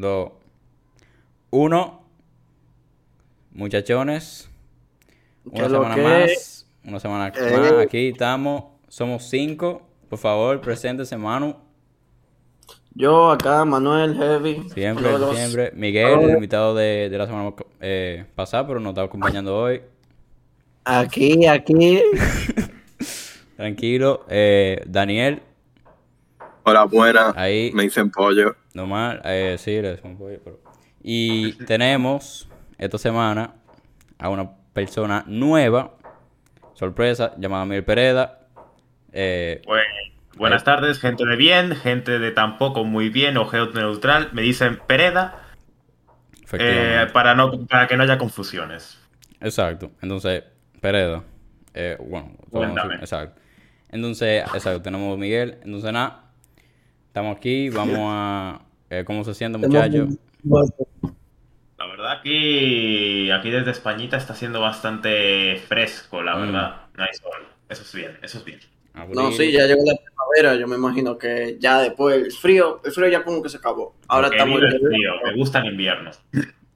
2, 1. Muchachones, ¿Qué una semana que? más. Una semana Eh. más. Aquí estamos. Somos cinco. Por favor, preséntese, Manu. Yo acá, Manuel Heavy. Siempre, uno los- siempre. Miguel, el invitado de, de la semana eh, pasada, pero nos está acompañando hoy. Aquí, aquí. Tranquilo. Eh, Daniel, Hola, ahí. Me dicen pollo. Normal, eh, sí, le decimos pollo, pero- Y tenemos esta semana a una persona nueva, sorpresa, llamada Miguel Pereda. Eh, buenas tardes, gente de bien, gente de tampoco muy bien o neutral. Me dicen Pereda eh, para, no, para que no haya confusiones. Exacto. Entonces, Pereda. eh, bueno, exacto. Entonces, exacto, tenemos a Miguel. Entonces, nada, estamos aquí, vamos a... eh, ¿Cómo se siente, muchachos? La verdad, aquí, aquí desde Españita está siendo bastante fresco, la Mm. verdad. No hay sol. Eso es bien, eso es bien. No, sí, ya llegó la primavera. Yo me imagino que ya después el frío, el frío ya como que se acabó. Ahora Porque estamos el frío, me gusta el invierno.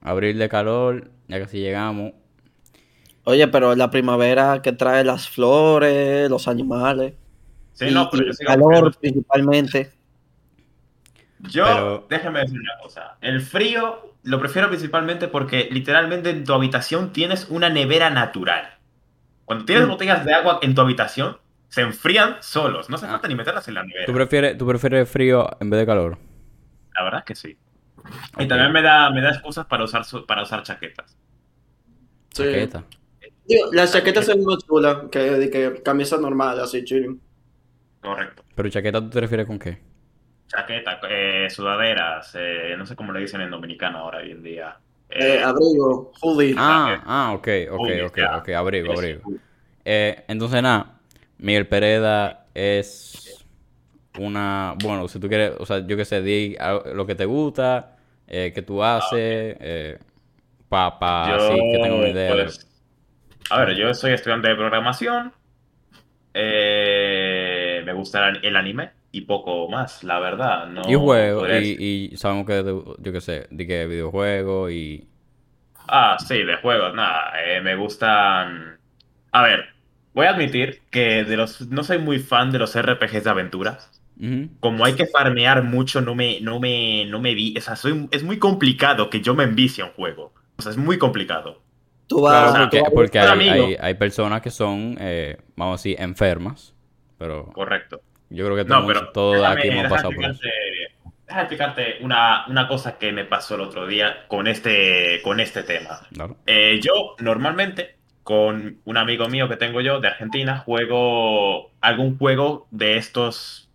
Abril de calor, ya casi llegamos. Oye, pero la primavera que trae las flores, los animales. Sí, y, no, pero yo el sigo calor principalmente. Yo, Pero- déjame decir una cosa. El frío lo prefiero principalmente porque literalmente en tu habitación tienes una nevera natural. Cuando tienes Mm. botellas de agua en tu habitación, se enfrían solos. No hace Ah. falta ni meterlas en la nevera. ¿Tú prefieres, ¿Tú prefieres frío en vez de calor? La verdad es que sí. Y también me da, me da excusas para usar, para usar chaquetas. Sí. Chaqueta. Digo, las chaquetas son más chulas que, de que camisas normales, así chilling. Correcto. ¿Pero chaqueta tú te refieres con qué? Chaqueta, eh, sudaderas, eh, no sé cómo le dicen en dominicano ahora hoy en día. Eh, Eh, abrigo, hoodie. Ah, ah, ok, ok, Uy, ok, ya. ok, abrigo, abrigo. Eh, entonces, nada, Miguel Pereda es una, bueno, si tú quieres, o sea, yo que sé, di lo que te gusta, eh, que tú haces, eh, pa, pa, Yo, así que tengo una idea. de- pues, a ver, yo soy estudiante de programación. eh, me gusta el anime y poco más, la verdad. No y juego, podría y, y sabemos que, yo que sé, di que videojuegos y... Ah, sí, de juegos, nada. eh, me gustan. A ver, voy a admitir que de los no soy muy fan de los RPGs de aventura. Ujú. Como hay que farmear mucho, no me, no me, no me vi. O sea, soy, es muy complicado que yo me envicie a un juego. O sea, es muy complicado. Tú Claro, vas, o sea, porque, tú vas- porque hay, hay personas que son, eh, vamos a decir, enfermas, pero Correcto. Yo creo que No, todos, pero todos déjame, aquí hemos pasado por eso. déjame explicarte una, una cosa que me pasó el otro día con este, con este tema. Claro. Eh, yo normalmente con un amigo mío que tengo yo de Argentina juego algún juego de estos,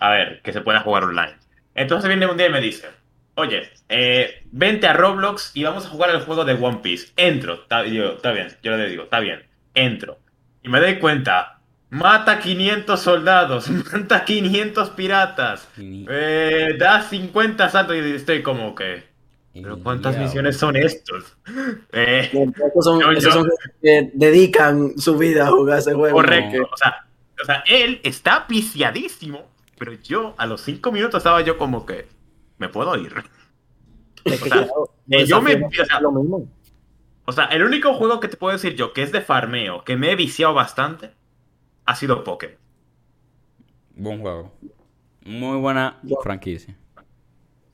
a ver, que se pueda jugar online. Entonces viene un día y me dice, oye, eh, vente a Roblox y vamos a jugar el juego de One Piece. Entro, está, yo, está bien, yo le digo, está bien, entro. Y me doy cuenta, mata 500 soldados, mata 500 piratas, eh, da 50 saltos y estoy como que... ¿Pero cuántas misiones son estos? Eh, Esos son, Yo- esos yo- son que dedican su vida a jugar ese juego. correcto. ¿no? O sea, o sea, él está viciadísimo, pero yo a los 5 minutos estaba yo como que... ¿Me puedo ir? es que o sea, claro, eh, los yo me- o sea, lo mismo. O sea, el único juego que te puedo decir yo que es de farmeo, que me he viciado bastante, ha sido Pokémon. Buen juego. Muy buena franquicia.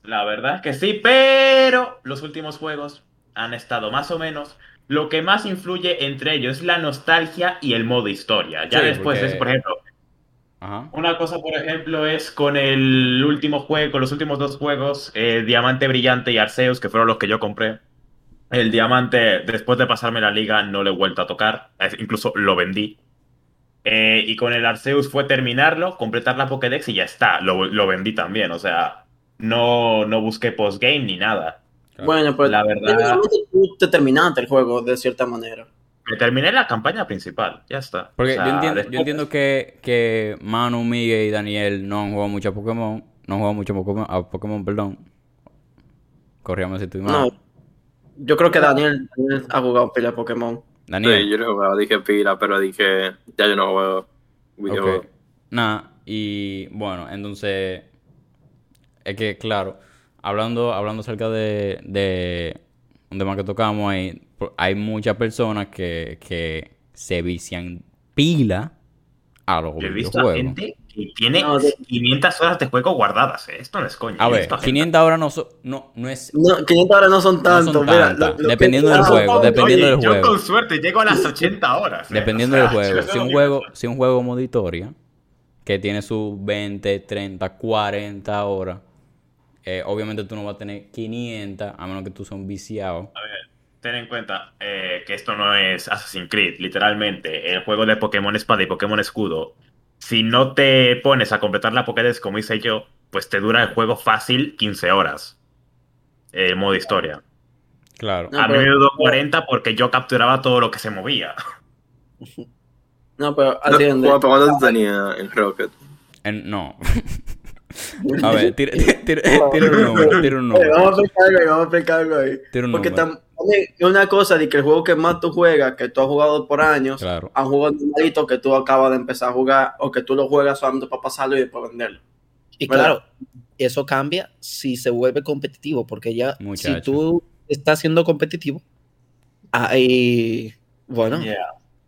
La verdad es que sí, pero los últimos juegos han estado más o menos. Lo que más influye entre ellos es la nostalgia y el modo historia. Ya Sí, después porque- es, por ejemplo, Ajá. una cosa, por ejemplo, es con el último juego, los últimos dos juegos, eh, Diamante Brillante y Arceus, que fueron los que yo compré. El Diamante, después de pasarme la liga, no lo he vuelto a tocar. Incluso lo vendí. Eh, y con el Arceus fue terminarlo, completar la Pokédex y ya está. Lo, lo vendí también. O sea, no, no busqué postgame ni nada. Bueno, pues La verdad- tú te terminaste el juego de cierta manera. Me terminé la campaña principal. Ya está. Porque O sea, yo entiendo, después- yo entiendo que, que Manu, Miguel y Daniel no han jugado mucho a Pokémon. No han jugado mucho a Pokémon, a Pokémon perdón. Corríame si mal. No, yo creo que Daniel, Daniel ha jugado pila de Pokémon. Daniel. Sí, yo no jugaba, dije pila, pero dije, ya yo no juego videojuegos. Ok. Nada, y bueno, entonces. Es que, claro, hablando, hablando acerca de, de un tema que tocamos po- hay muchas personas que, que se vician pila a los Yo he visto a videojuegos. gente que tiene No, de- 500 horas de juego guardadas. ¿eh? Esto no es coña. A He ver, visto gente- 500 horas no, so- no, no es... No, 500 horas no son No tanto. son mira, tantas, lo- lo que- dependiendo del juego, dependiendo Oye, del yo juego. con suerte llego a las 80 horas. ¿eh? Dependiendo O sea, del juego. Si un juego, si un juego historia, que tiene sus 20, 30, 40 horas, eh, obviamente tú no vas a tener 500, a menos que tú seas un viciado. Ten en cuenta eh, que esto no es Assassin's Creed, literalmente. El juego de Pokémon Espada y Pokémon Escudo. Si no te pones a completar la Pokédex como hice yo, pues te dura el juego fácil 15 horas. El modo historia. Claro. No, a mí pero- me duró 40 porque yo capturaba todo lo que se movía. No, pero No, atiende. Juanpa, ¿cuánto tú tenías en Rocket? En- no. a ver, tira, tira- tira un número, tira un número. vamos a explicar algo ahí, vamos a algo ahí. Tira un Porque número. tam- también es una cosa de que el juego que más tú juegas, que tú has jugado por años, Claro. a un juego normalito que tú acabas de empezar a jugar o que tú lo juegas solamente para pasarlo y después venderlo. Y ¿Verdad? claro, eso cambia si se vuelve competitivo, porque ya Muchacho. si tú estás siendo competitivo, ahí, bueno,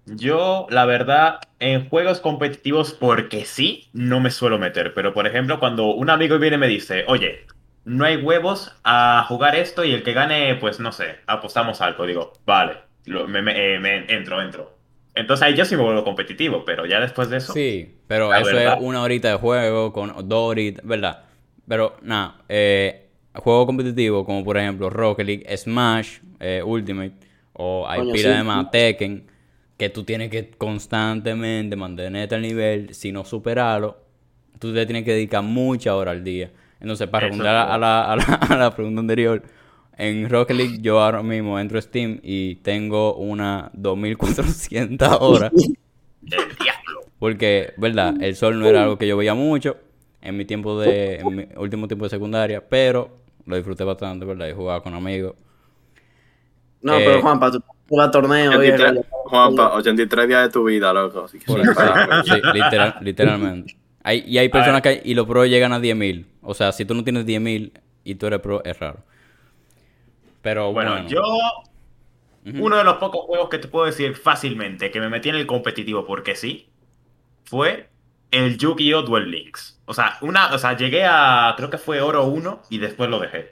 Yo, la verdad, en juegos competitivos, porque sí, no me suelo meter. Pero, por ejemplo, cuando un amigo viene y me dice, oye, no hay huevos a jugar esto y el que gane, pues no sé, apostamos algo. Digo, vale, lo- me, me- eh, me- entro, entro. Entonces ahí yo sí me vuelvo competitivo, pero ya después de eso. Sí, pero eso verdad. es una horita de juego con dos horitas, ¿verdad? Pero nada, eh, juego competitivo como por ejemplo Rocket League, Smash, eh, Ultimate, o hay Coño, pila sí. de más Tekken, que tú tienes que constantemente mantenerte al nivel, si no superarlo, tú te tienes que dedicar mucha hora al día. Entonces, para Eso responder es a la, a, la, a la pregunta anterior, en Rocket League yo ahora mismo entro a Steam y tengo una 2400 horas. El diablo. Porque, ¿verdad? El sol no era algo que yo veía mucho en mi tiempo de, en mi último tiempo de secundaria, pero lo disfruté bastante, ¿verdad? Y jugaba con amigos. No, Eh, pero Juanpa, tú juegas torneo. 83, viejo. Juanpa, 83 días de tu vida, loco. Así que. Sí, literal- literalmente. Hay, y hay personas que y los pros llegan a 10.000. O sea, si tú no tienes 10.000 y tú eres pro, es raro. Pero bueno, Bueno, yo, uno de los pocos juegos que te puedo decir fácilmente que me metí en el competitivo porque sí, fue el Yu-Gi-Oh! Duel Links. O sea, una, o sea, llegué a, creo que fue oro 1 y después lo dejé.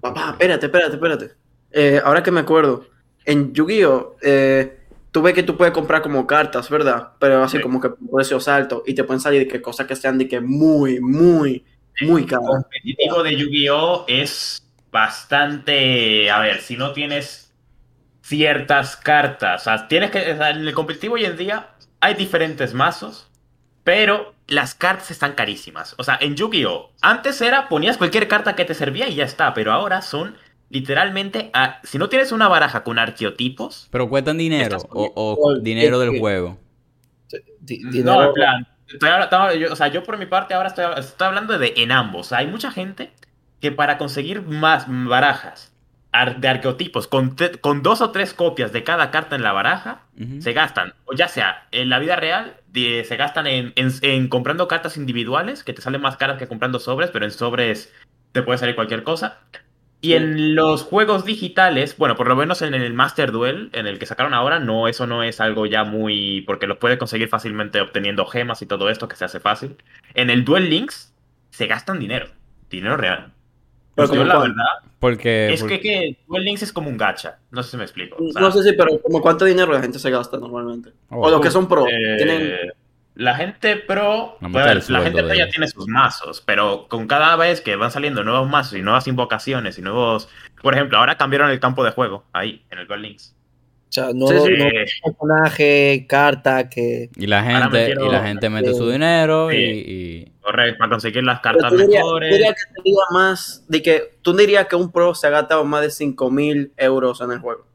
Papá, espérate, espérate, espérate. Eh, ahora que me acuerdo, en Yu-Gi-Oh! eh, tú ves que tú puedes comprar como cartas, ¿verdad? Pero así Sí. como que por precio alto y te pueden salir de que cosas que sean de que muy, muy, muy El caras. competitivo de Yu-Gi-Oh! es bastante, a ver, si no tienes ciertas cartas, o sea, tienes que, o sea, en el competitivo hoy en día hay diferentes mazos, pero las cartas están carísimas. O sea, en Yu-Gi-Oh! antes era ponías cualquier carta que te servía y ya está, pero ahora son literalmente, a- si no tienes una baraja con arqueotipos, pero cuestan dinero o, dinero del juego. no, en plan, estoy yo- o sea, yo por mi parte ahora estoy, estoy hablando de en ambos. O sea, hay mucha gente que para conseguir más barajas ar- de arqueotipos con, te- con dos o tres copias de cada carta en la baraja, se gastan, o ya sea en la vida real, de- se gastan en, en- en comprando cartas individuales, que te salen más caras que comprando sobres, pero en sobres te puede salir cualquier cosa. Y en los juegos digitales, bueno, por lo menos en el Master Duel, en el que sacaron ahora, no, eso no es algo ya muy. porque lo puedes conseguir fácilmente obteniendo gemas y todo esto, que se hace fácil. En el Duel Links se gastan dinero, dinero real. Pero como la verdad, Porque, es porque- que, que Duel Links es como un gacha. No sé si me explico. O sea, No sé si, pero como cuánto dinero la gente se gasta normalmente. Oh. o los que son pro. Eh, tienen... La gente pro, pues, ver, la gente pro ya tiene sus mazos, pero con cada vez que van saliendo nuevos mazos y nuevas invocaciones y nuevos, por ejemplo, ahora cambiaron el campo de juego ahí en el Duel Links. o sea, no, Sí, sí. no personaje, carta, que y la gente, metieron- y la gente mete su dinero y, Sí. y- correcto, para conseguir las cartas tú dirías, mejores. tú dirías que más de que tú dirías que un pro se ha gastado más de 5 mil euros en el juego.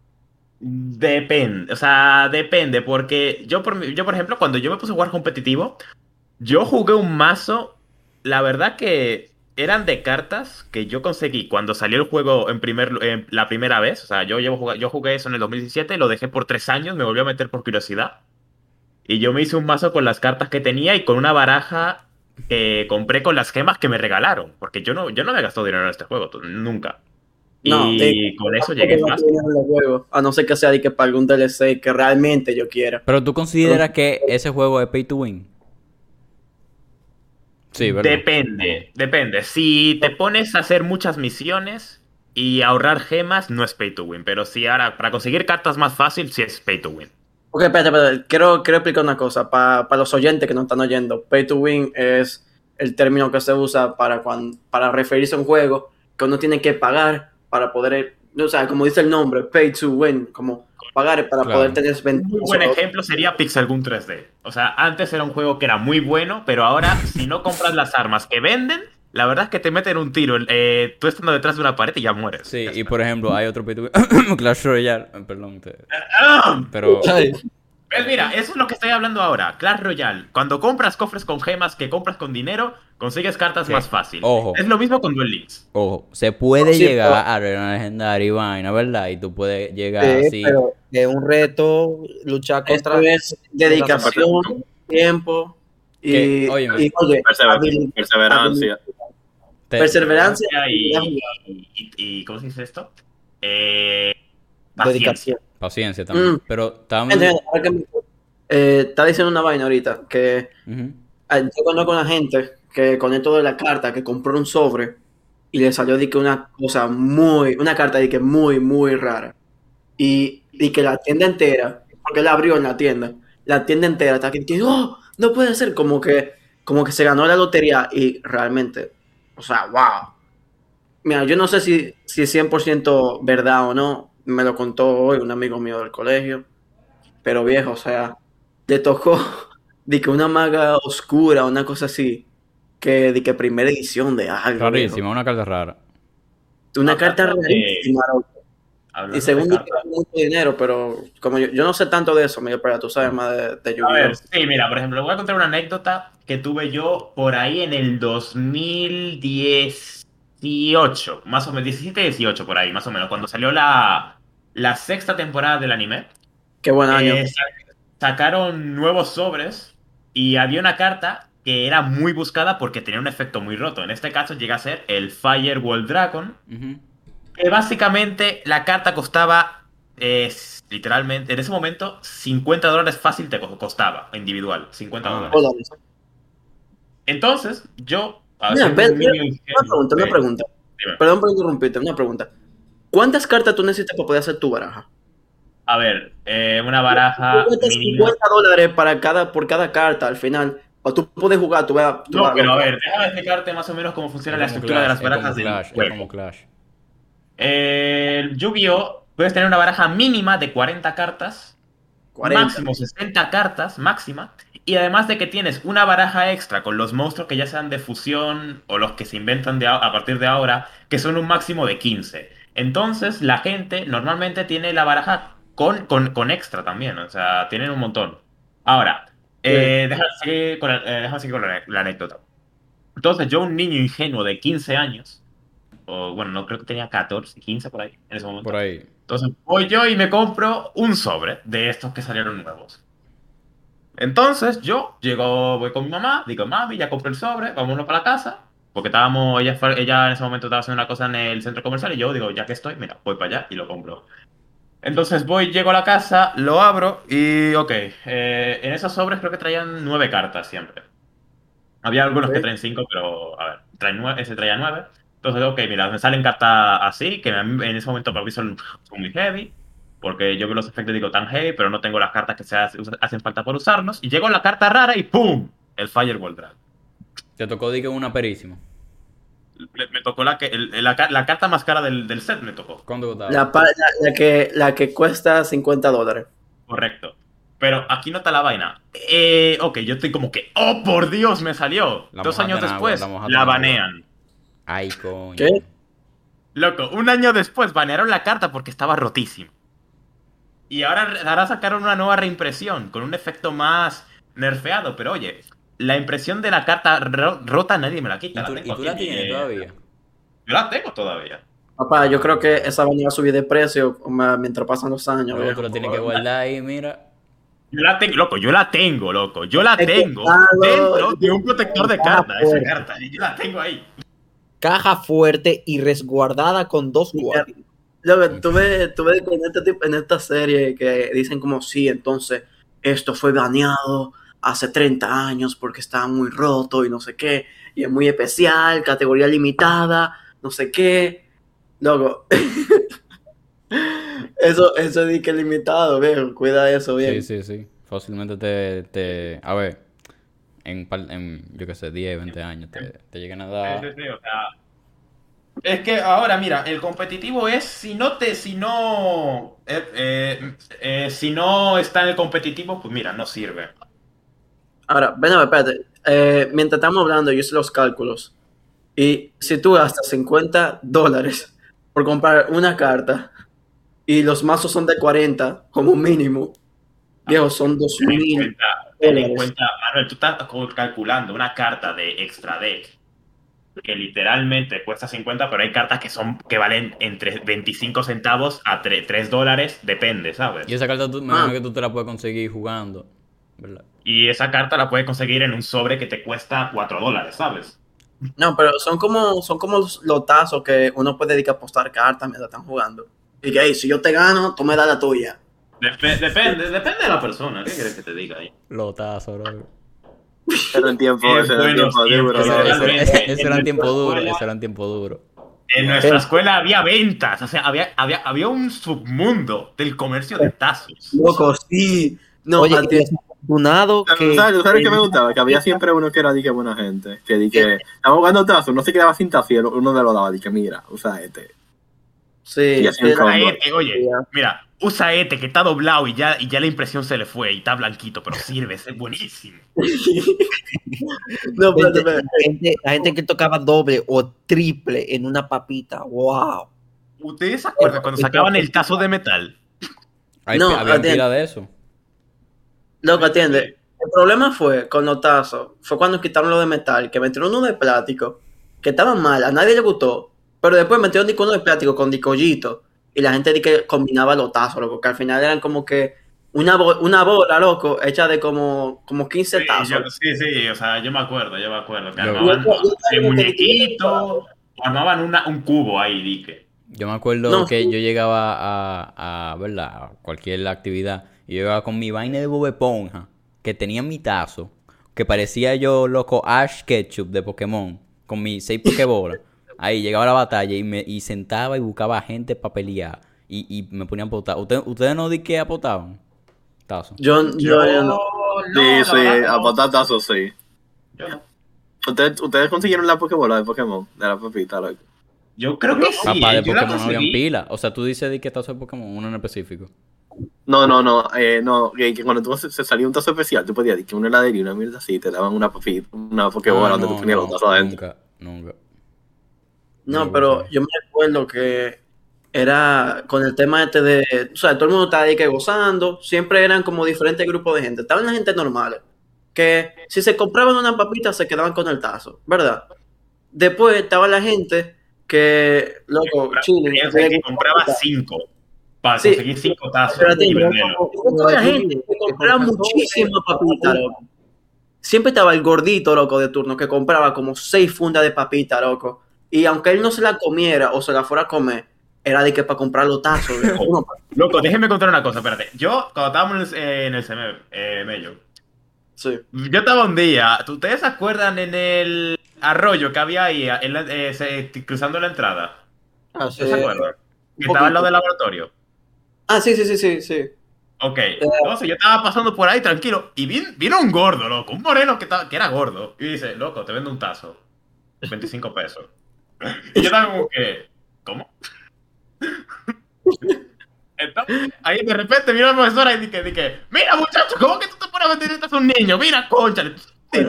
Depende, o sea, depende, porque yo por, yo, por ejemplo, cuando yo me puse a jugar competitivo, yo jugué un mazo, la verdad que eran de cartas que yo conseguí cuando salió el juego en primer, la primera vez, o sea, yo, llevo, yo jugué eso en el 2017, lo dejé por tres años, me volví a meter por curiosidad, y yo me hice un mazo con las cartas que tenía y con una baraja que compré con las gemas que me regalaron. Porque yo no, yo no me he gastado dinero en este juego, t- nunca. Y No, de- con eso llegué no fácil. tienen los juegos, A no ser que sea de que para algún DLC que realmente yo quiera. Pero tú consideras que ese juego es pay to win. Sí, ¿verdad? Depende, depende. Si te pones a hacer muchas misiones y ahorrar gemas, no es pay to win. Pero si ahora, para conseguir cartas más fácil, sí es pay to win. Ok, espérate, espérate. Quiero, quiero explicar una cosa. Para los oyentes que no están oyendo, pay to win es el término que se usa para, cuan- para referirse a un juego que uno tiene que pagar para poder. O sea, como dice el nombre, pay to win. Como pagar para Claro. poder tener Un ventajas. buen ejemplo sería Pixel Gun 3D. O sea, antes era un juego que era muy bueno, pero ahora, si no compras las armas que venden, la verdad es que te meten un tiro. eh, tú estando detrás de una pared y ya mueres. Sí, Ya y por ejemplo, hay otro pay to win. Clash Royale. Perdón. te- ¡Ah! Pero. Pues mira, eso es lo que estoy hablando ahora. Clash Royale. Cuando compras cofres con gemas que compras con dinero, consigues cartas Sí. más fácil. Ojo. Es lo mismo con Duel Links. Ojo, se puede Sí, llegar pero- a arena legendaria y vaina, ¿verdad? Y tú puedes llegar sí, así. pero es un reto luchar contra. es dedicación, tiempo y, Que, óyeme. y, oye, perseverancia. te- perseverancia Y, y y- y- y- ¿Cómo se dice esto? Eh, paciencia. Dedicación. Paciencia también. Mm. Pero me- eh, está diciendo una vaina ahorita que Ujú. ah, yo conozco a una gente que con esto de la carta que compró un sobre y le salió de que una cosa muy, una carta de que muy, muy rara. Y, y que la tienda entera, porque la abrió en la tienda, la tienda entera está que, que, oh, no puede ser, como que, como que se ganó la lotería y realmente, o sea, wow. Mira, yo no sé si, si es 100% verdad o no, me lo contó hoy un amigo mío del colegio, pero viejo, o sea, le tocó de que una maga oscura, una cosa así, que de que primera edición de algo. Rarísima, una carta rara. Una carta rarísima, Y según de mucho dinero, pero como yo, yo no sé tanto de eso, Miguel, pero tú sabes más de, de A Yu-Gi-Oh! ver, sí, mira, por ejemplo, voy a contar una anécdota que tuve yo por ahí en el 2018, más o menos, 17, 18 por ahí, más o menos, cuando salió la, la sexta temporada del anime. Qué buen año. eh, sa- sacaron nuevos sobres y había una carta que era muy buscada porque tenía un efecto muy roto. En este caso llega a ser el Firewall Dragon, que básicamente la carta costaba, eh, literalmente, en ese momento, 50 dólares fácil te co- costaba, individual, 50 Ah. dólares. Entonces, yo... Mira, Una pregunta, una pregunta. dime. Perdón por interrumpirte, una pregunta. ¿Cuántas cartas tú necesitas para poder hacer tu baraja? A ver, eh, una baraja Tú metes mínima... 50 dólares para cada, por cada carta al final. O tú puedes jugar, tú vas No, vas- pero a ver, déjame explicarte más o menos cómo funciona la Es estructura de las barajas del Clash, es como Clash. El Yu-Gi-Oh! puedes tener una baraja mínima de 40 cartas, 40. máximo 60 cartas, máxima, y además de que tienes una baraja extra con los monstruos que ya sean de fusión o los que se inventan de a, a partir de ahora, que son un máximo de 15. Entonces, la gente normalmente tiene la baraja con, con, con extra también, o sea, tienen un montón. Ahora, eh, déjame seguir con, la, eh, seguir con la- la anécdota. Entonces, yo, un niño ingenuo de 15 años, o bueno, no creo que tenía 14, 15 por ahí, en ese momento. Por ahí. Entonces voy yo y me compro un sobre de estos que salieron nuevos. Entonces yo llego, voy con mi mamá, digo, mami, ya compré el sobre, vámonos para la casa. Porque estábamos, ella, ella en ese momento estaba haciendo una cosa en el centro comercial y yo digo, ya que estoy, mira, voy para allá y lo compro. Entonces voy, llego a la casa, lo abro y, ok, eh, en esos sobres creo que traían nueve cartas siempre. Había algunos que traen cinco, pero, a ver, traen nueve, ese traía nueve. Entonces, ok, mira, me salen cartas así, que en ese momento para mí son, son muy heavy, porque yo veo los efectos digo tan heavy, pero no tengo las cartas que se hace- hacen falta por usarlos. Y llego a la carta rara y ¡pum! El Firewall Drag. Te tocó di que una perísima. Me, me tocó la, que, el- la, la carta más cara del, del set, me tocó. La, la- la que, la que cuesta 50 dólares. Correcto. Pero aquí no está la vaina. Eh, ok, yo estoy como que, ¡oh, por Dios, me salió! La Dos años agua, después, la banean. Ay, coño. ¿Qué? Loco, un año después banearon la carta porque estaba rotísima. Y ahora, ahora sacaron una nueva reimpresión con un efecto más nerfeado. Pero oye, la impresión de la carta ro- rota nadie me la ¿Y quita. tú, la y tú la tienes eh, todavía? Yo la tengo todavía. Papá, yo creo que esa va a subir de precio mientras pasan los años. Luego tú la tienes que guardar ahí, mira. Yo la tengo, loco, yo la tengo, loco. Yo la Es que, tengo dentro de un protector de caja cartas. Esa carta, y yo la tengo ahí. Caja fuerte y resguardada con dos guardias. Ves que en, este en esta serie que dicen como sí, entonces esto fue baneado hace 30 años porque estaba muy roto y no sé qué, y es muy especial, categoría limitada, no sé qué. Luego, eso, eso es que limitado, viejo, cuida eso bien. Sí, sí, sí. Fácilmente te, te... A ver, en, yo qué sé, 10, 20 años te, te llegan a Sí, dar... sí, sí, o sea, Es que ahora, mira, el competitivo es si no te, si no, eh, eh, eh, si no está en el competitivo, pues mira, no sirve. Ahora, ven a ver, espérate. Eh, mientras estamos hablando, yo hice los cálculos. Y si tú gastas 50 dólares por comprar una carta y los mazos son de 40 como mínimo, viejo, son Ten en 2000. cuenta, ten en dólares. cuenta, Manuel, tú estás calculando una carta de extra deck que literalmente cuesta 50, pero hay cartas que son que valen entre 25 centavos a 3, dólares, depende, ¿sabes? Y esa carta tú, Ah. que tú te la puedes conseguir jugando, ¿verdad? Y esa carta la puedes conseguir en un sobre que te cuesta 4 dólares, ¿sabes? No, pero son como, son como los, tazos que uno puede dedicar a apostar cartas mientras están jugando. Y que, hey, si yo te gano, tú me das la tuya. Dep- depende, depende de la persona, ¿qué quieres que te diga ahí? Lotazo, bro. Era en tiempo, ese era en buenos tiempo duro, Ese, era en tiempo duro, escuela- ese era en tiempo duro. En nuestra escuela había ventas, o sea, había, había, había un submundo del comercio de tazos. Loco, sí. No, Oye, desafortunado que... ¿Sabes, ¿Sabes qué me gustaba? Que había siempre uno que era de que buena gente. Que di que estaba jugando tazo, no se quedaba sin tazo y uno de lo daba. Di que mira, usa este. sí. Usa este, oye, mira, usa este que está doblado y ya, y ya la impresión se le fue y está blanquito, pero sirve, es buenísimo. No, espérate, La gente, la gente que tocaba doble o triple en una papita, wow. ¿Ustedes se acuerdan cuando sacaban el tazo de metal? Hay, No, había de eso. Loco, atiende. El problema fue con los tazos, fue cuando quitaron lo de metal, que metieron uno de plástico, que estaban mal, a nadie le gustó, pero después metieron disco uno de plástico con discollito, y la gente di que combinaba los tazos, loco, que al final eran como que una, bo- una bola, loco, hecha de como, como 15 Sí, tazos. yo- sí, sí, o sea, yo me acuerdo, yo me acuerdo. Que armaban de muñequito, o armaban una, un cubo ahí, dique. Yo me acuerdo No, que sí. yo llegaba a, a, ¿verdad? a cualquier actividad y yo llegaba con mi vaina de Bob Esponja, que tenía mi tazo, que parecía yo, loco, Ash Ketchup de Pokémon, con mis seis Pokébolas. Ahí llegaba a la batalla y me y sentaba y buscaba gente para pelear y, y me ponían a apotar. ¿Ustedes, ¿Ustedes no di que apotaban? Tazo. Yo, yo, yo no. Sí, sí, verdad que a no. botar tazos, sí. Yo no. ¿Ustedes, ustedes consiguieron la Pokébola de Pokémon, de la papita, loco. Yo creo que sí. Papá de Pokémon no habían pila. O sea, tú dices de qué tazo de Pokémon, uno en específico. No, no, no, eh, no, que, que cuando tú se, se salía un tazo especial, tú podías decir que una heladera y una mierda así, te daban una papita, una Pokébola Ah, donde no, tú ponías no, los tazos adentro. Nunca, nunca. No, No, pero yo me recuerdo que era con el tema este de, o sea, todo el mundo estaba ahí que gozando, siempre eran como diferentes grupos de gente. Estaban la gente normal, que si se compraban una papita se quedaban con el tazo, ¿verdad? Después estaba la gente que, loco, chile, que compraba cinco para Sí. conseguir cinco tazos Pero y venderlo. Toda la gente que compraba muchísimas papitas, loco. Siempre estaba el gordito, loco, de turno, que compraba como seis fundas de papita, loco. Y aunque él no se la comiera o se la fuera a comer, era de que para comprar los tazos. loco. Loco, déjenme contar una cosa, espérate. Yo, cuando estábamos en el, en el CM, eh, Mello, sí. yo estaba un día, ¿ustedes se acuerdan en el arroyo que había ahí, en la- eh, cruzando la entrada? Ah, sí. ¿Ustedes se acuerdan? Que estaba al lado del laboratorio. Ah, sí, sí, sí, sí, sí. Ok, entonces yo estaba pasando por ahí tranquilo y vin- vino un gordo, loco, un moreno que, estaba- que era gordo. Y dice, loco, te vendo un tazo. 25 pesos. Y yo estaba como que, ¿cómo? Entonces, ahí de repente vino la profesora y dije, dije, mira muchacho, ¿cómo que tú te pones a vender a un niño? Mira, concha, te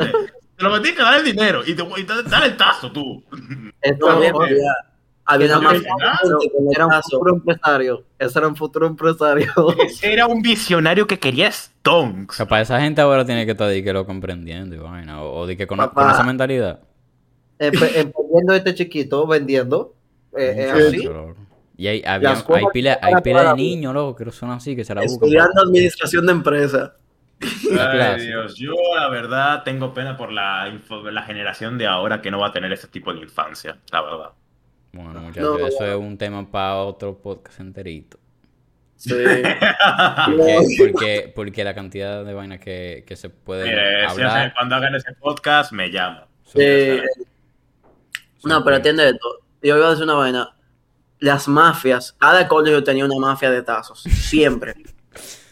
lo que dar el dinero y te y te- dale el tazo tú. Esto No, había, una los era un futuro empresario. Ese era un futuro empresario. Ese era un visionario que quería stonks. Capaz esa gente ahora tiene que estar de que lo comprendiendo y vaina. O, o de que con, Papá. con esa mentalidad. Emprendiendo este chiquito, vendiendo. Eh, Muchacho, así. Y hay, había- hay pila, que hay pila de niños, loco, que son así, que se la buscan. Estudiando administración de empresa. La Ay, clase. Dios, yo la verdad tengo pena por la, la generación de ahora que no va a tener ese tipo de infancia, la verdad. Bueno, muchachos, No. eso es un tema para otro podcast enterito. Sí. Porque, porque, porque la cantidad de vainas que, que se pueden Mire, si hablar. cuando hagan ese podcast, me llaman. son- Eh, no, pero atiende esto. Yo iba a decir una vaina. Las mafias, cada colegio tenía una mafia de tazos, siempre.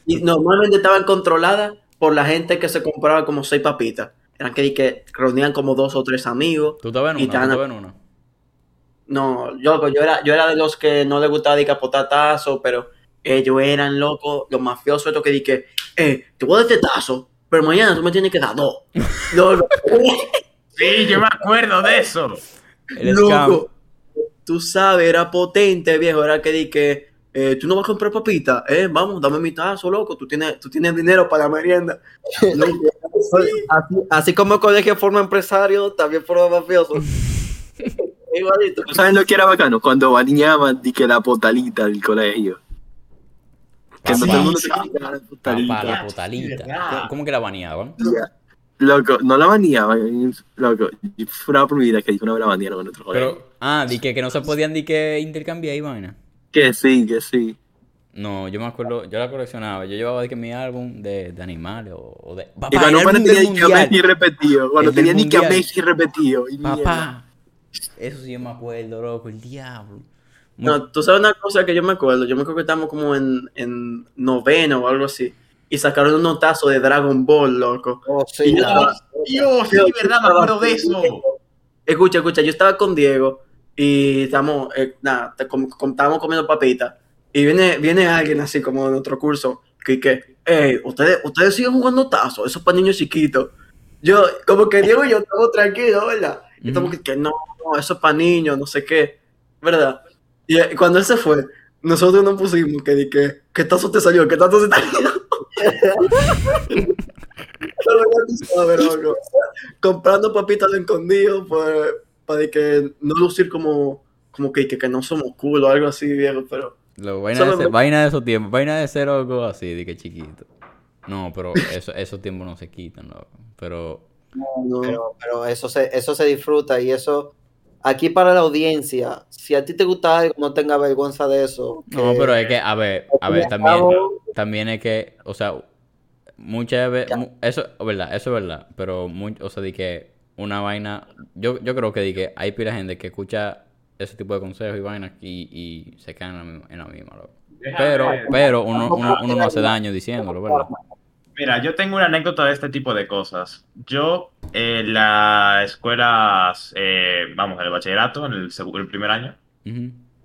Y normalmente estaban controladas por la gente que se compraba como seis papitas. Eran que, que reunían como dos o tres amigos. ¿Tú te ves en y una? ¿Tú ves en una? No, yo, yo, era, yo era de los que no les gustaba de capotar tazos, pero ellos eran locos, los mafiosos, estos que dije, eh, te voy a dar este tazo, pero mañana tú me tienes que dar dos. Loco, Sí, yo me acuerdo de eso. El loco. Tú sabes, era potente, viejo, era que dije, eh, tú no vas a comprar papita, eh, vamos, dame mi tazo, loco, tú tienes, tú tienes dinero para la merienda. Así, así como el colegio forma empresario, también forma mafioso. Igualito. ¿Tú sabes lo que era bacano? Cuando baneaban di que la potalita del colegio. Que no Papá. todo el mundo se quería la potalita. La potalita. ¿Cómo, que la baneaban? Loco, no la baneaban. Loco, por mi vida que una vez la banearon en otro colegio. Pero, ah, di que, que no se podían di que intercambiar y vaina. Que sí, que sí. No, yo me acuerdo, yo la coleccionaba. Yo llevaba de que mi álbum de, de animales o, o de. Papá, Y cuando álbum tenía del Nick a Messi repetido. Cuando tenía Nick a mundial. Messi repetido. Y mierda. Papá. Eso sí yo me acuerdo, loco, el diablo. Muy- No, tú sabes una cosa que yo me acuerdo, yo me acuerdo que estábamos como en, en noveno o algo así, y sacaron unos tazos de Dragon Ball, loco. Oh, Y sí, yo la- estaba- Dios, sí, verdad, me acuerdo de eso. Escucha, escucha, yo estaba con Diego y estamos, eh, nada, te- com- com- estábamos comiendo papitas y viene, viene alguien así como de nuestro curso que, que hey, ustedes, ustedes siguen jugando tazos, eso es para niños chiquitos. Yo, como que Diego y yo estamos tranquilos, ¿verdad? Y estamos que, que no, no, eso es para niños, no sé qué, ¿verdad? Y eh, cuando él se fue, nosotros nos pusimos que, di que, ¿qué tazo te salió? ¿Qué tazo se salió? Comprando papitas de escondido pues, para que no lucir como, como que, que, que no somos cool o algo así, viejo, pero... Lo, vaina, de me- vaina de esos tiempos, vaina de ser algo así, de que chiquito. No, pero eso, esos tiempos no se quitan, loco. Pero, No, Pero, pero eso se, eso se disfruta y eso, aquí para la audiencia, si a ti te gusta algo, no tenga vergüenza de eso. no, pero es que, a ver, a ver, también, también es que, o sea, muchas veces, eso, verdad, eso es verdad, pero, o sea, de que una vaina, yo, yo creo que de que hay pila gente que escucha ese tipo de consejos y vainas y, y se quedan en la, mi- en la misma, loco. Pero, pero uno, uno, uno no hace daño diciéndolo, ¿verdad? Mira, yo tengo una anécdota de este tipo de cosas. Yo, en la escuela, eh, vamos, en el bachillerato, en el, primer año,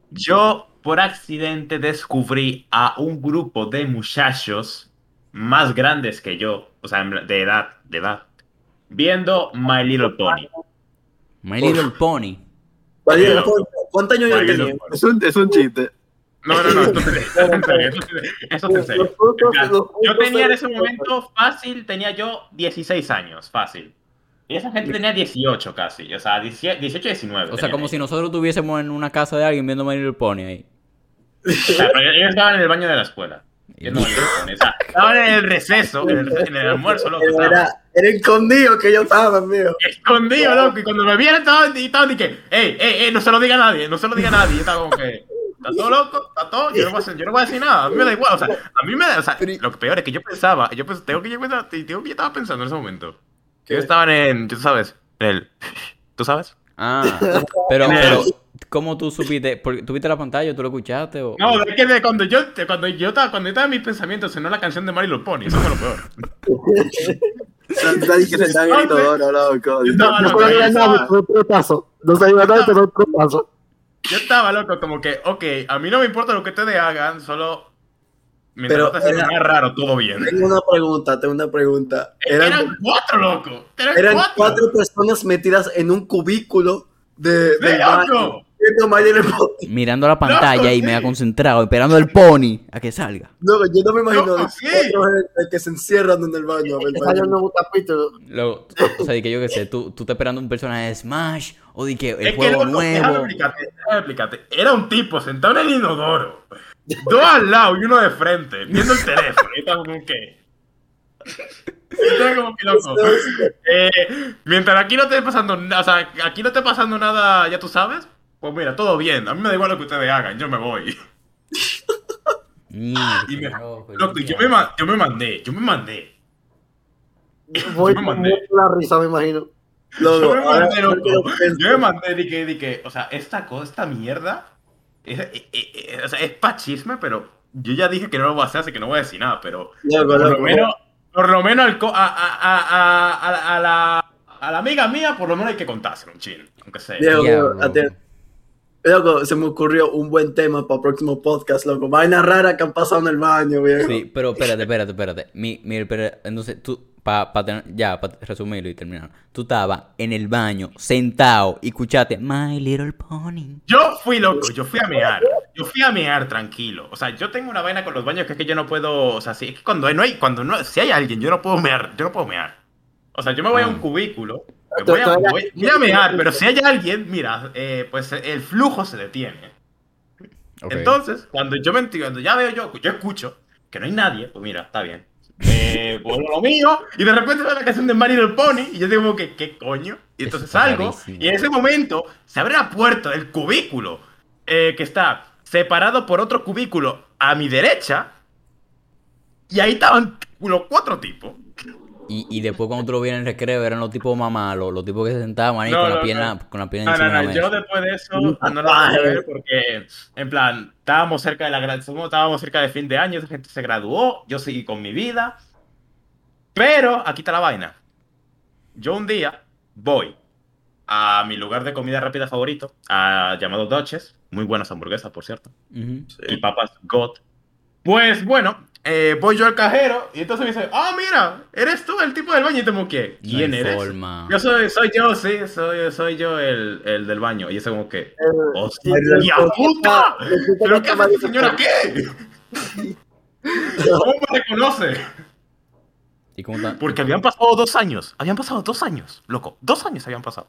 yo por accidente descubrí a un grupo de muchachos más grandes que yo, o sea, de edad, de edad, viendo My Little Pony. My Little Pony. Vale, Pero- ¿cu- ¿Cuántos años yo My Little tenía? Pony. Es un, es un chiste. No, no, no, esto es en serio, Yo tenía en ese momento fácil, tenía yo 16 años, fácil. Y esa gente tenía 18 casi, o sea, 18, 19. O sea, como si nosotros estuviésemos en una casa de alguien viendo My Little Pony ahí. Pero ellos estaban en el baño de la escuela. Viendo My Little Pony, o sea, estaban en el receso, en el, en el almuerzo, loco. estaban Era, era escondido que yo estaba, mío. Escondido, loco. Y cuando me vieron, estaban y estaban y que, ey, ey, ey, no se lo diga a nadie, no se lo diga a nadie. Yo estaba como que, ¿está todo loco? ¿Está todo? Yo no voy a, hacer- yo no voy a decir nada. A mí me da igual, o sea, a mí me da, o sea, lo peor es que yo pensaba, yo pues, tengo que yo pensaba, tengo que yo estaba pensando en ese momento. Que estaban en, tú sabes, en el, ¿tú sabes? Ah, pero, ¿cómo tú supiste? Porque, ¿Tú viste la pantalla? ¿Tú lo escuchaste? O... No, de que de cuando yo, de cuando yo estaba, cuando yo estaba en mis pensamientos, sonó la canción de Mario Pony, eso fue lo peor. Nadie que se está loco. No. No paso. Yo estaba loco, como que, ok, a mí no me importa lo que ustedes hagan, solo mientras Pero no era- raro, todo bien. Tengo una pregunta, tengo una pregunta. Eran, Eran, cuatro, loco. Eran, eran cuatro. cuatro personas metidas en un cubículo de, ¡Sí, del baño, loco! Mirando la pantalla y sí. me ha concentrado, esperando el pony a que salga. No, yo no me imagino sí. cuatro gente que se encierran en el baño. un baño. nuevo capítulo. Luego, o sea, de que yo qué sé, tú, tú estás esperando un personaje de Smash o de que el Es que, juego déjame nuevo. explicarte, déjame explicarte. Era un tipo sentado en el inodoro, dos al lado y uno de frente, viendo el teléfono. Y como que. Como que. Eh, mientras aquí no esté pasando nada, o sea, aquí no esté pasando nada, ya tú sabes, pues mira, todo bien. A mí me da igual lo que ustedes hagan, yo me voy. Y me- loco, Loco, yo me, ma- yo me mandé, yo me mandé. Voy Yo me mandé. la risa, me imagino. Loco, Yo me mandé, loco. Yo me mandé, di que, di que, o sea, esta cosa, esta mierda, es, eh, eh, eh, o sea, es pa' chisme, pero yo ya dije que no lo voy a hacer, así que no voy a decir nada, pero Loco, por lo menos, por lo menos al co- a, a, a, a, a- a la, a la amiga mía, por lo menos hay que contárselo un chin, aunque sea. Diego, Loco, se me ocurrió un buen tema para el próximo podcast, loco. Vainas raras que han pasado en el baño, viejo. Sí, pero espérate, espérate, espérate. Mi, mi, espera- entonces, tú, para pa ya, para resumirlo y terminar. Tú estabas en el baño, sentado, y escuchaste My Little Pony. Yo fui loco, yo fui a mear. Yo fui a mear tranquilo. O sea, yo tengo una vaina con los baños que es que yo no puedo. O sea, si, es que cuando no hay, cuando no, si hay alguien, yo no puedo mear. Yo no puedo mear. O sea, yo me voy a un Ah. cubículo. Voy a, voy- voy a mear, pero si hay alguien, mira, eh, pues el flujo se detiene. Entonces, cuando yo me cuando ya veo yo, yo escucho que no hay nadie, pues mira, está bien. Eh, vuelvo a lo mío, y de repente veo la canción de Mario del Pony, y yo digo como que, ¿qué coño? Y entonces salgo, rarísimo. y en ese momento se abre la puerta del cubículo, eh, que está separado por otro cubículo a mi derecha, y ahí estaban los cuatro tipos. Y, y después cuando tú lo en el recreo, eran los tipos mamá, los, los tipos que se sentaban ahí No, con, la no, pierna, no. con la pierna encima de la yo mesa. después de eso no lo voy a ver porque, en plan, estábamos cerca de la estábamos cerca de fin de año, esa gente se graduó, yo seguí con mi vida, pero aquí está la vaina. Yo un día voy a mi lugar de comida rápida favorito, a, llamado Dutchess, muy buenas hamburguesas, por cierto, Ujú. y papas God. Pues bueno, eh, voy yo al cajero y entonces me dice, ah, mira, eres tú el tipo del baño y que, No ¿quién eres? forma. Yo soy, soy yo, sí, soy, soy yo el, el del baño. Y ese como que, Eh, ¡hostia puta! ¿Pero qué hace señora qué? ¿Cómo me reconoce? ¿Y cómo está? Porque habían pasado dos años. Habían pasado dos años, loco. Dos años habían pasado.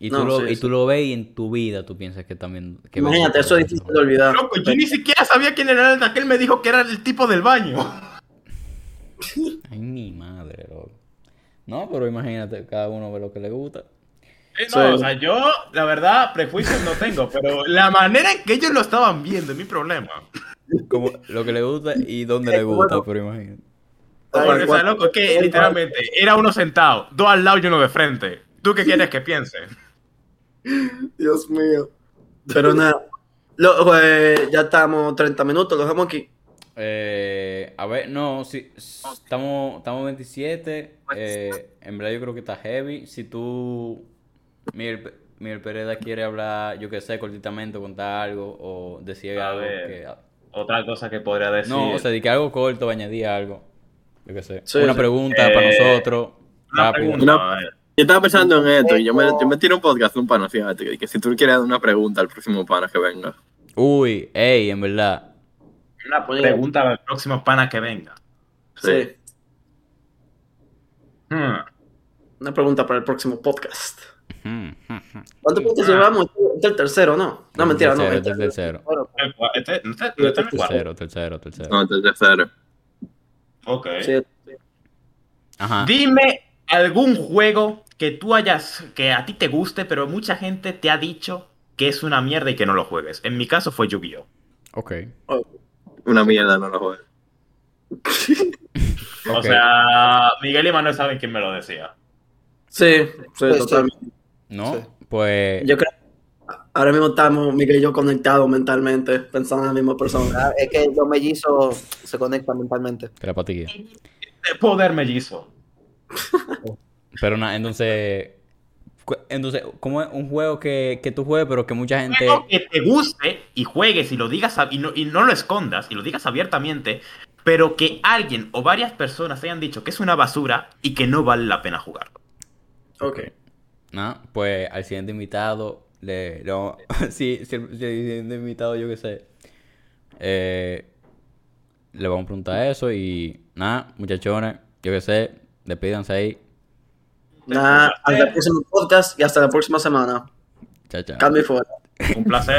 Y tú, lo, sí, y sí. tú lo ves y en tu vida tú piensas que también... Que Imagínate, eso es difícil de olvidar. Loco, yo ni siquiera sabía quién era el aquel me dijo que era el tipo del baño. Ay, mi madre, loco. No, pero imagínate, cada uno ve lo que le gusta. Eh, no, Sí. o sea, yo, la verdad, prejuicios no tengo, pero la manera en que ellos lo estaban viendo es mi problema. Como lo que le gusta y dónde le gusta, pero imagínate. Porque, o sea, loco, es que literalmente era uno sentado, dos al lado y uno de frente. ¿Tú qué quieres que piense? Dios mío. Pero nada. Lo- eh, ya estamos 30 minutos, lo dejamos aquí. Eh, a ver, no, si estamos, estamos 27. eh, en verdad yo creo que está heavy. Si tú, Miguel, Miguel Pereda quiere hablar, yo que sé, cortitamente, contar algo o decir A algo ver. que... Otra cosa que podría decir. No, o sea, de que algo corto, añadir algo. Yo que sé. Sí, Una sí. pregunta Eh, para nosotros. una rápido. pregunta. Yo estaba pensando en esto y yo me, yo me tiro un podcast de un pana, fíjate, que, que si tú quieres dar una pregunta al próximo pana que venga. Uy, ey, en verdad. Una pregunta al próximo pana que venga. Sí. Hmm. Una pregunta para el próximo podcast. Hmm. ¿Cuántos puntos llevamos? Este es el tercero, ¿no? No, mentira, no. Tercero, este- este es tercero. El Este, en el cuarto. Tercero, tercero, tercero. No, entonces cero. Ok. sí. Ajá. Dime algún juego que tú hayas, que a ti te guste, pero mucha gente te ha dicho que es una mierda y que no lo juegues. En mi caso fue Yu-Gi-Oh! Ok. Una mierda, no lo juego. O sea, Miguel y Manuel saben quién me lo decía. Sí, sí, totalmente. ¿No? Sí. Pues... Yo creo ahora mismo estamos, Miguel y yo, conectados mentalmente, pensando en la misma persona. es que los mellizos se conectan mentalmente. Telepatía. De poder mellizo. Pero nada, entonces... Entonces, ¿cómo es un juego que, que tú juegues, pero que mucha gente... Juego que te guste y juegues y lo digas y no, y no lo escondas y lo digas abiertamente, pero que alguien o varias personas hayan dicho que es una basura y que no vale la pena jugar. Ok. Nada, pues al siguiente invitado le... vamos- sí, si el siguiente invitado, yo qué sé. Eh, le vamos a preguntar eso y... Nada, muchachones, yo qué sé, despídanse ahí. Nada, hasta el próximo podcast y hasta la próxima semana. Chao, chao. Cambio y fuera. Un placer.